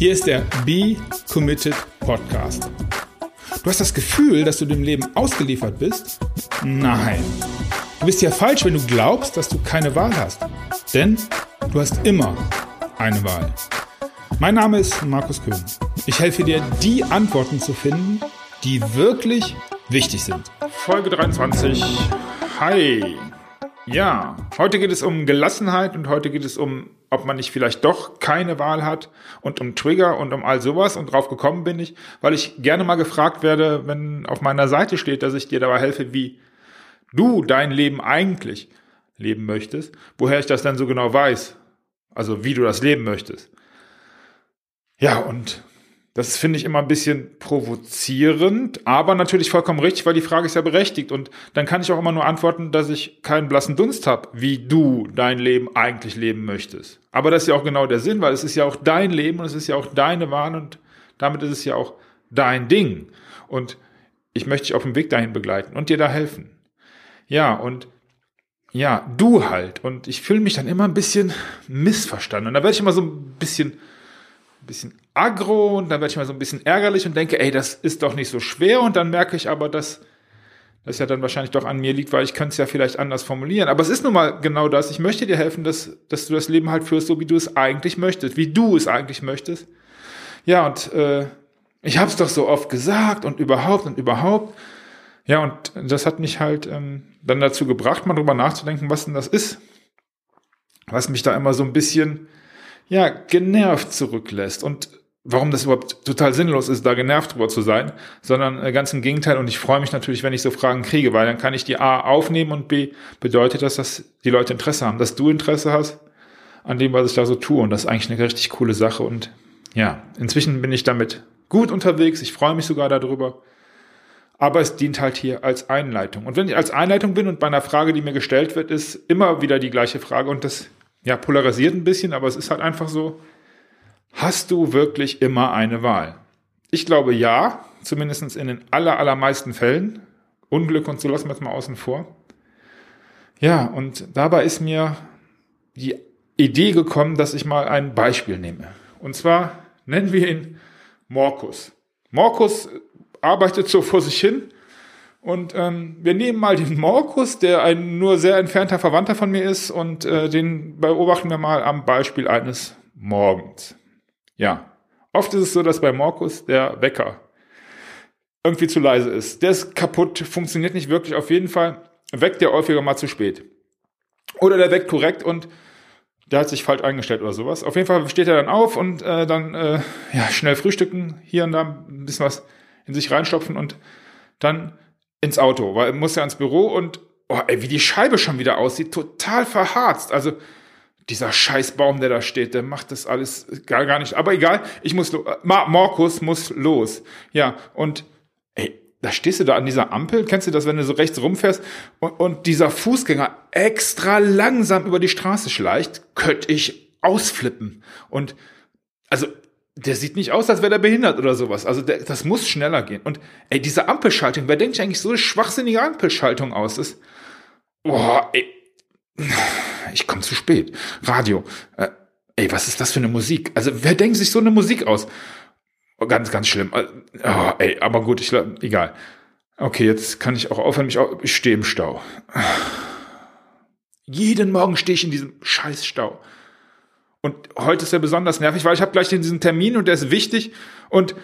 Hier ist der Be Committed Podcast. Du hast das Gefühl, dass du dem Leben ausgeliefert bist? Nein. Du bist ja falsch, wenn du glaubst, dass du keine Wahl hast. Denn du hast immer eine Wahl. Mein Name ist Markus Köhn. Ich helfe dir, die Antworten zu finden, die wirklich wichtig sind. Folge 23. Hi. Ja, heute geht es um Gelassenheit und heute geht es um, ob man nicht vielleicht doch keine Wahl hat und um Trigger und um all sowas. Und drauf gekommen bin ich, weil ich gerne mal gefragt werde, wenn auf meiner Seite steht, dass ich dir dabei helfe, wie du dein Leben eigentlich leben möchtest, woher ich das dann so genau weiß. Also wie du das leben möchtest. Ja, und das finde ich immer ein bisschen provozierend, aber natürlich vollkommen richtig, weil die Frage ist ja berechtigt. Und dann kann ich auch immer nur antworten, dass ich keinen blassen Dunst habe, wie du dein Leben eigentlich leben möchtest. Aber das ist ja auch genau der Sinn, weil es ist ja auch dein Leben und es ist ja auch deine Wahl und damit ist es ja auch dein Ding. Und ich möchte dich auf dem Weg dahin begleiten und dir da helfen. Ja, und ja, du halt. Und ich fühle mich dann immer ein bisschen missverstanden. Und da werde ich immer so ein bisschen bisschen aggro und dann werde ich mal so ein bisschen ärgerlich und denke, ey, das ist doch nicht so schwer und dann merke ich aber, dass das ja dann wahrscheinlich doch an mir liegt, weil ich könnte es ja vielleicht anders formulieren. Aber es ist nun mal genau das. Ich möchte dir helfen, dass, dass du das Leben halt führst, so wie du es eigentlich möchtest, wie du es eigentlich möchtest. Ja, und äh, ich habe es doch so oft gesagt und überhaupt und überhaupt. Ja, und das hat mich halt ähm, dann dazu gebracht, mal drüber nachzudenken, was denn das ist. Was mich da immer so ein bisschen ja, genervt zurücklässt. Und warum das überhaupt total sinnlos ist, da genervt drüber zu sein, sondern äh, ganz im Gegenteil. Und ich freue mich natürlich, wenn ich so Fragen kriege, weil dann kann ich die A aufnehmen und B bedeutet das, dass die Leute Interesse haben, dass du Interesse hast an dem, was ich da so tue. Und das ist eigentlich eine richtig coole Sache. Und ja, inzwischen bin ich damit gut unterwegs. Ich freue mich sogar darüber. Aber es dient halt hier als Einleitung. Und wenn ich als Einleitung bin und bei einer Frage, die mir gestellt wird, ist immer wieder die gleiche Frage und das ja, polarisiert ein bisschen, aber es ist halt einfach so, hast du wirklich immer eine Wahl? Ich glaube ja, zumindest in den aller, allermeisten Fällen. Unglück und so lassen wir jetzt mal außen vor. Ja, und dabei ist mir die Idee gekommen, dass ich mal ein Beispiel nehme. Und zwar nennen wir ihn Morkus. Morkus arbeitet so vor sich hin und ähm, wir nehmen mal den Morkus, der ein nur sehr entfernter Verwandter von mir ist, und äh, den beobachten wir mal am Beispiel eines Morgens. Ja, oft ist es so, dass bei Morkus der Wecker irgendwie zu leise ist. Der ist kaputt, funktioniert nicht wirklich. Auf jeden Fall weckt der häufiger mal zu spät. Oder der weckt korrekt und der hat sich falsch eingestellt oder sowas. Auf jeden Fall steht er dann auf und äh, dann äh, ja, schnell frühstücken, hier und da ein bisschen was in sich reinstopfen und dann ins Auto, weil er muss ja ins Büro und oh, ey, wie die Scheibe schon wieder aussieht, total verharzt. Also dieser Scheißbaum, der da steht, der macht das alles gar, gar nicht. Aber egal, ich muss los. Markus muss los. Ja, und ey, da stehst du da an dieser Ampel, kennst du das, wenn du so rechts rumfährst und, und dieser Fußgänger extra langsam über die Straße schleicht, könnte ich ausflippen. Und also der sieht nicht aus, als wäre der behindert oder sowas. Also der, das muss schneller gehen. Und ey, diese Ampelschaltung, wer denkt eigentlich so eine schwachsinnige Ampelschaltung aus? Das, boah, ey, ich komme zu spät. Radio. Äh, ey, was ist das für eine Musik? Also wer denkt sich so eine Musik aus? Oh, ganz, ganz schlimm. Äh, oh, ey, aber gut, ich egal. Okay, jetzt kann ich auch aufhören, mich auch, ich stehe im Stau. Jeden Morgen stehe ich in diesem scheiß Stau. Und heute ist er besonders nervig, weil ich habe gleich diesen Termin und der ist wichtig. Und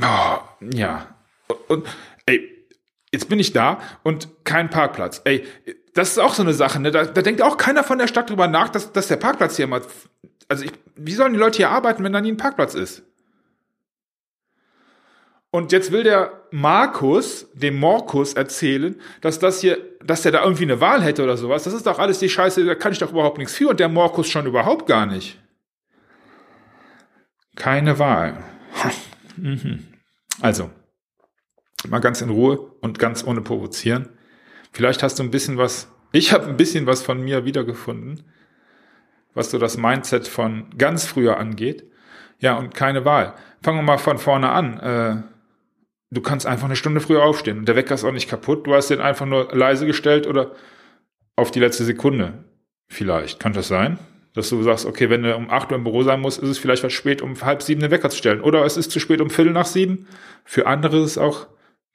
oh, ja. Und, und ey, jetzt bin ich da und kein Parkplatz. Ey, das ist auch so eine Sache, ne? Da, da denkt auch keiner von der Stadt drüber nach, dass, dass der Parkplatz hier mal. Also ich, wie sollen die Leute hier arbeiten, wenn da nie ein Parkplatz ist? Und jetzt will der Markus dem Morkus erzählen, dass das hier, dass der da irgendwie eine Wahl hätte oder sowas. Das ist doch alles die Scheiße, da kann ich doch überhaupt nichts für und der Morkus schon überhaupt gar nicht. Keine Wahl. Mhm. Also, mal ganz in Ruhe und ganz ohne provozieren. Vielleicht hast du ein bisschen was, ich habe ein bisschen was von mir wiedergefunden, was so das Mindset von ganz früher angeht. Ja, und keine Wahl. Fangen wir mal von vorne an. Äh, du kannst einfach eine Stunde früher aufstehen. Der Wecker ist auch nicht kaputt. Du hast den einfach nur leise gestellt oder auf die letzte Sekunde. Vielleicht. Kann das sein? Dass du sagst, okay, wenn du um 8 Uhr im Büro sein musst, ist es vielleicht was spät, um halb sieben den Wecker zu stellen. Oder es ist zu spät um Viertel nach sieben. Für andere ist es auch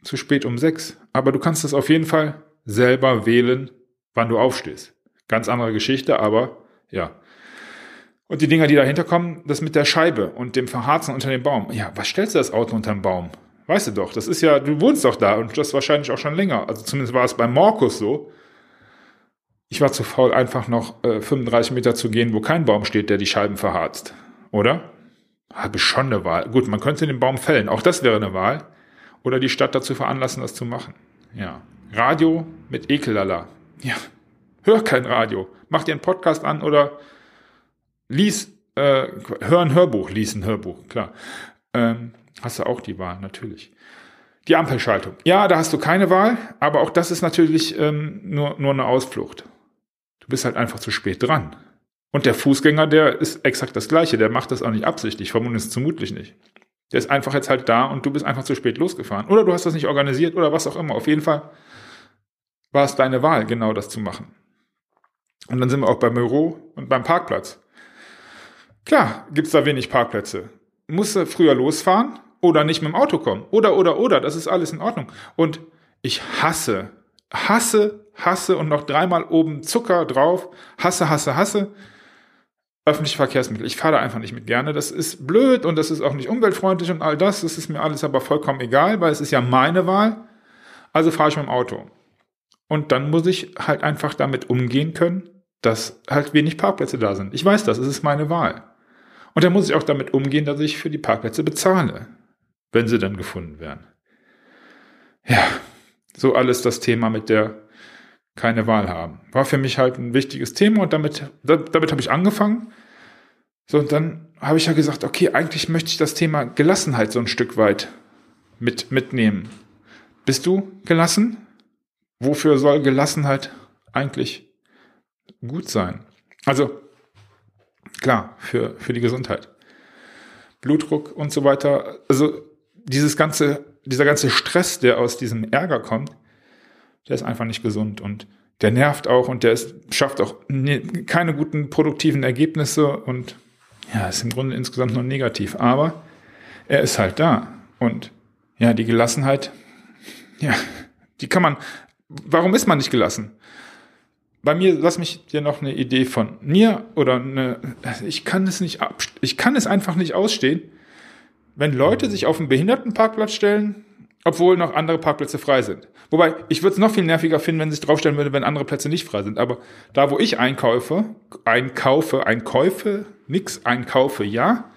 zu spät um sechs. Aber du kannst es auf jeden Fall selber wählen, wann du aufstehst. Ganz andere Geschichte, aber ja. Und die Dinger, die dahinter kommen, das mit der Scheibe und dem Verharzen unter dem Baum. Ja, was stellst du das Auto unter dem Baum? Weißt du doch, das ist ja, du wohnst doch da und das wahrscheinlich auch schon länger. Also zumindest war es bei Markus so. Ich war zu faul, einfach noch äh, 35 Meter zu gehen, wo kein Baum steht, der die Scheiben verharzt. Oder? Habe ich schon eine Wahl. Gut, man könnte den Baum fällen. Auch das wäre eine Wahl. Oder die Stadt dazu veranlassen, das zu machen. Ja. Radio mit Ekellala. Ja. Hör kein Radio. Mach dir einen Podcast an oder lies, äh, hör ein Hörbuch, lies ein Hörbuch, klar. Ähm, hast du auch die Wahl, natürlich. Die Ampelschaltung. Ja, da hast du keine Wahl, aber auch das ist natürlich ähm, nur, nur eine Ausflucht. Du bist halt einfach zu spät dran. Und der Fußgänger, der ist exakt das Gleiche. Der macht das auch nicht absichtlich, vermutlich zumutlich nicht. Der ist einfach jetzt halt da und du bist einfach zu spät losgefahren. Oder du hast das nicht organisiert oder was auch immer. Auf jeden Fall war es deine Wahl, genau das zu machen. Und dann sind wir auch beim Büro und beim Parkplatz. Klar, gibt's da wenig Parkplätze. Musst du früher losfahren oder nicht mit dem Auto kommen. Oder, oder, oder. Das ist alles in Ordnung. Und ich hasse hasse, hasse und noch dreimal oben Zucker drauf, hasse, hasse, hasse. Öffentliche Verkehrsmittel. Ich fahre da einfach nicht mit gerne. Das ist blöd und das ist auch nicht umweltfreundlich und all das. Das ist mir alles aber vollkommen egal, weil es ist ja meine Wahl. Also fahre ich mit dem Auto. Und dann muss ich halt einfach damit umgehen können, dass halt wenig Parkplätze da sind. Ich weiß das, es ist meine Wahl. Und dann muss ich auch damit umgehen, dass ich für die Parkplätze bezahle, wenn sie dann gefunden werden. Ja, so alles das Thema mit der keine Wahl haben. War für mich halt ein wichtiges Thema und damit, damit habe ich angefangen. So, und dann habe ich ja gesagt, okay, eigentlich möchte ich das Thema Gelassenheit so ein Stück weit mit, mitnehmen. Bist du gelassen? Wofür soll Gelassenheit eigentlich gut sein? Also, klar, für, für die Gesundheit. Blutdruck und so weiter. Also, dieses ganze dieser ganze Stress, der aus diesem Ärger kommt, der ist einfach nicht gesund und der nervt auch und der ist, schafft auch ne, keine guten produktiven Ergebnisse und ja, ist im Grunde insgesamt nur negativ. Aber er ist halt da und ja, die Gelassenheit, ja, die kann man, warum ist man nicht gelassen? Bei mir, lass mich dir noch eine Idee von mir oder eine, ich kann es nicht, ich kann es einfach nicht ausstehen, wenn Leute sich auf einen Behindertenparkplatz stellen, obwohl noch andere Parkplätze frei sind. Wobei, ich würde es noch viel nerviger finden, wenn sie sich draufstellen würde, wenn andere Plätze nicht frei sind. Aber da, wo ich einkaufe, einkaufe, einkäufe, nix einkaufe, ja,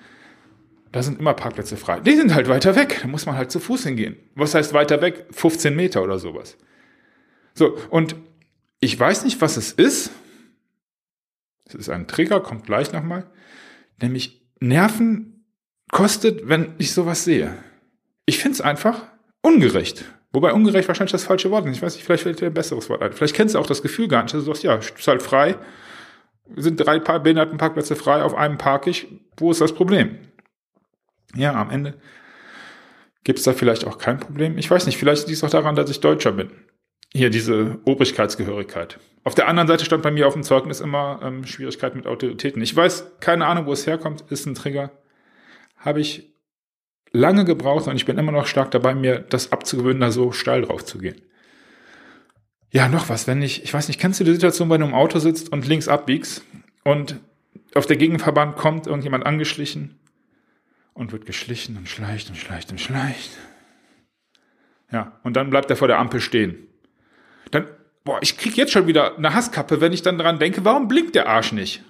da sind immer Parkplätze frei. Die sind halt weiter weg. Da muss man halt zu Fuß hingehen. Was heißt weiter weg? 15 Meter oder sowas. So, und ich weiß nicht, was es ist. Es ist ein Trigger, kommt gleich nochmal. Nämlich Nerven kostet, wenn ich sowas sehe. Ich finde es einfach ungerecht. Wobei ungerecht wahrscheinlich das falsche Wort ist. Ich weiß nicht, vielleicht fällt dir ein besseres Wort ein. Vielleicht kennst du auch das Gefühl gar nicht. Du sagst, ja, ist halt frei. Sind drei Behindertenparkplätze frei, auf einem park ich. Wo ist das Problem? Ja, am Ende gibt es da vielleicht auch kein Problem. Ich weiß nicht, vielleicht liegt es auch daran, dass ich Deutscher bin. Hier diese Obrigkeitsgehörigkeit. Auf der anderen Seite stand bei mir auf dem Zeugnis immer ähm, Schwierigkeit mit Autoritäten. Ich weiß keine Ahnung, wo es herkommt, ist ein Trigger habe ich lange gebraucht und ich bin immer noch stark dabei, mir das abzugewöhnen, da so steil drauf zu gehen. Ja, noch was, wenn ich, ich weiß nicht, kennst du die Situation, wenn du im Auto sitzt und links abbiegst und auf der Gegenverband kommt irgendjemand angeschlichen und wird geschlichen und schleicht und schleicht und schleicht. Ja, und dann bleibt er vor der Ampel stehen. Dann, boah, ich krieg jetzt schon wieder eine Hasskappe, wenn ich dann dran denke, warum blinkt der Arsch nicht?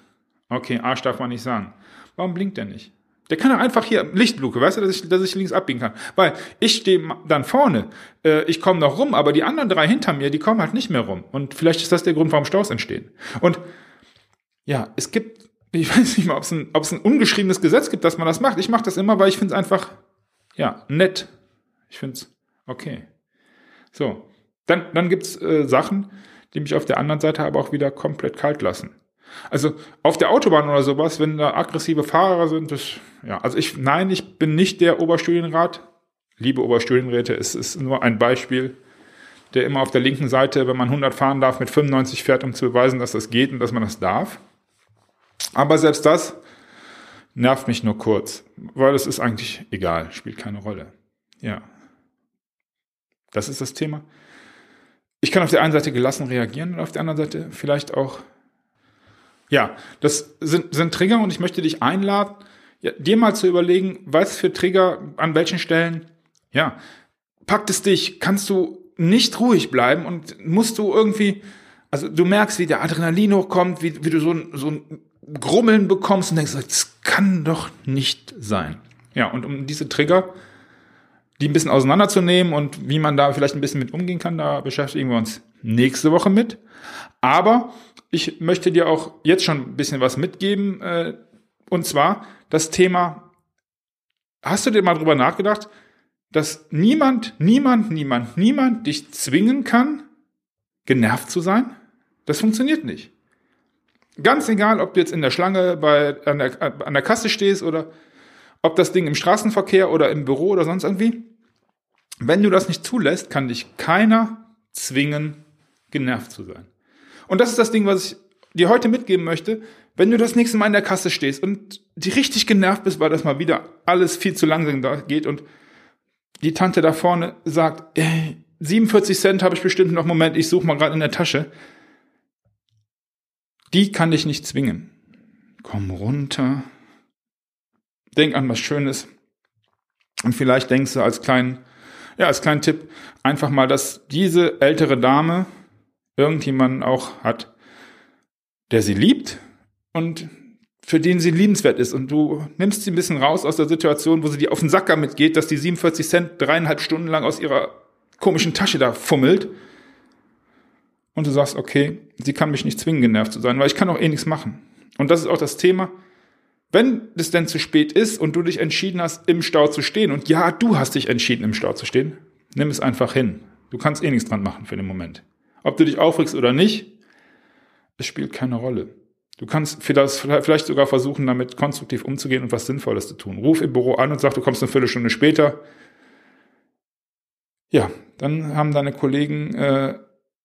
Okay, Arsch darf man nicht sagen. Warum blinkt er nicht? Der kann ja einfach hier Lichtluke, weißt du, dass ich, dass ich links abbiegen kann. Weil ich stehe dann vorne, äh, ich komme noch rum, aber die anderen drei hinter mir, die kommen halt nicht mehr rum. Und vielleicht ist das der Grund, warum Staus entstehen. Und ja, es gibt, ich weiß nicht mal, ob es ein, ob es ein ungeschriebenes Gesetz gibt, dass man das macht. Ich mache das immer, weil ich finde es einfach, ja, nett. Ich finde es okay. So, dann, dann gibt's äh, Sachen, die mich auf der anderen Seite aber auch wieder komplett kalt lassen. Also auf der Autobahn oder sowas, wenn da aggressive Fahrer sind, das, ja, also ich, nein, ich bin nicht der Oberstudienrat. Liebe Oberstudienräte, es ist nur ein Beispiel, der immer auf der linken Seite, wenn man 100 fahren darf, mit 95 fährt, um zu beweisen, dass das geht und dass man das darf. Aber selbst das nervt mich nur kurz, weil es ist eigentlich egal, spielt keine Rolle. Ja. Das ist das Thema. Ich kann auf der einen Seite gelassen reagieren und auf der anderen Seite vielleicht auch. Ja, das sind, sind Trigger und ich möchte dich einladen, ja, dir mal zu überlegen, was für Trigger an welchen Stellen, ja, packt es dich, kannst du nicht ruhig bleiben und musst du irgendwie, also du merkst, wie der Adrenalin hochkommt, wie, wie du so ein, so ein Grummeln bekommst und denkst, das kann doch nicht sein. Ja, und um diese Trigger, die ein bisschen auseinanderzunehmen und wie man da vielleicht ein bisschen mit umgehen kann, da beschäftigen wir uns nächste Woche mit. Aber ich möchte dir auch jetzt schon ein bisschen was mitgeben, äh, und zwar das Thema, hast du dir mal drüber nachgedacht, dass niemand, niemand, niemand, niemand dich zwingen kann, genervt zu sein? Das funktioniert nicht. Ganz egal, ob du jetzt in der Schlange bei, an, der, an der Kasse stehst oder ob das Ding im Straßenverkehr oder im Büro oder sonst irgendwie. Wenn du das nicht zulässt, kann dich keiner zwingen, genervt zu sein. Und das ist das Ding, was ich dir heute mitgeben möchte. Wenn du das nächste Mal in der Kasse stehst und die richtig genervt bist, weil das mal wieder alles viel zu langsam geht und die Tante da vorne sagt, ey, 47 Cent habe ich bestimmt noch, Moment, ich suche mal gerade in der Tasche. Die kann dich nicht zwingen. Komm runter. Denk an was Schönes. Und vielleicht denkst du als kleinen, ja, als kleinen Tipp einfach mal, dass diese ältere Dame irgendjemanden auch hat, der sie liebt und für den sie liebenswert ist. Und du nimmst sie ein bisschen raus aus der Situation, wo sie dir auf den Sacker mitgeht, dass die 47 Cent dreieinhalb Stunden lang aus ihrer komischen Tasche da fummelt. Und du sagst, okay, sie kann mich nicht zwingen, genervt zu sein, weil ich kann auch eh nichts machen. Und das ist auch das Thema. Wenn es denn zu spät ist und du dich entschieden hast, im Stau zu stehen, und ja, du hast dich entschieden, im Stau zu stehen, nimm es einfach hin. Du kannst eh nichts dran machen für den Moment. Ob du dich aufregst oder nicht, es spielt keine Rolle. Du kannst vielleicht sogar versuchen, damit konstruktiv umzugehen und was Sinnvolles zu tun. Ruf im Büro an und sag, du kommst eine Viertelstunde später. Ja, dann haben deine Kollegen äh,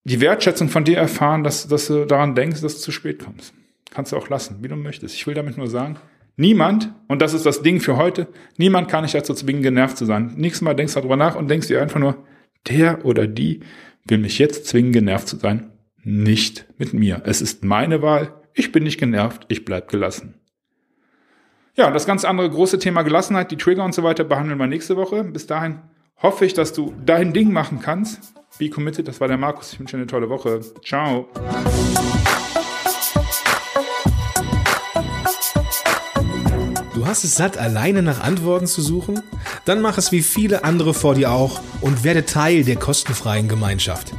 die Wertschätzung von dir erfahren, dass, dass du daran denkst, dass du zu spät kommst. Kannst du auch lassen, wie du möchtest. Ich will damit nur sagen, niemand, und das ist das Ding für heute, niemand kann dich dazu zwingen, genervt zu sein. Nächstes Mal denkst du darüber nach und denkst dir einfach nur, der oder die will mich jetzt zwingen, genervt zu sein nicht mit mir. Es ist meine Wahl. Ich bin nicht genervt. Ich bleib gelassen. Ja, und das ganz andere große Thema Gelassenheit, die Trigger und so weiter behandeln wir nächste Woche. Bis dahin hoffe ich, dass du dein Ding machen kannst. Be committed. Das war der Markus. Ich wünsche dir eine tolle Woche. Ciao. Du hast es satt, alleine nach Antworten zu suchen? Dann mach es wie viele andere vor dir auch und werde Teil der kostenfreien Gemeinschaft.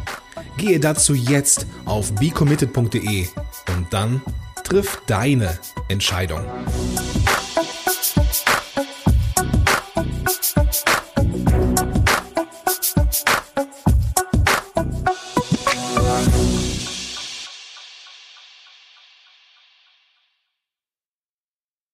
Gehe dazu jetzt auf becommitted.de und dann triff deine Entscheidung.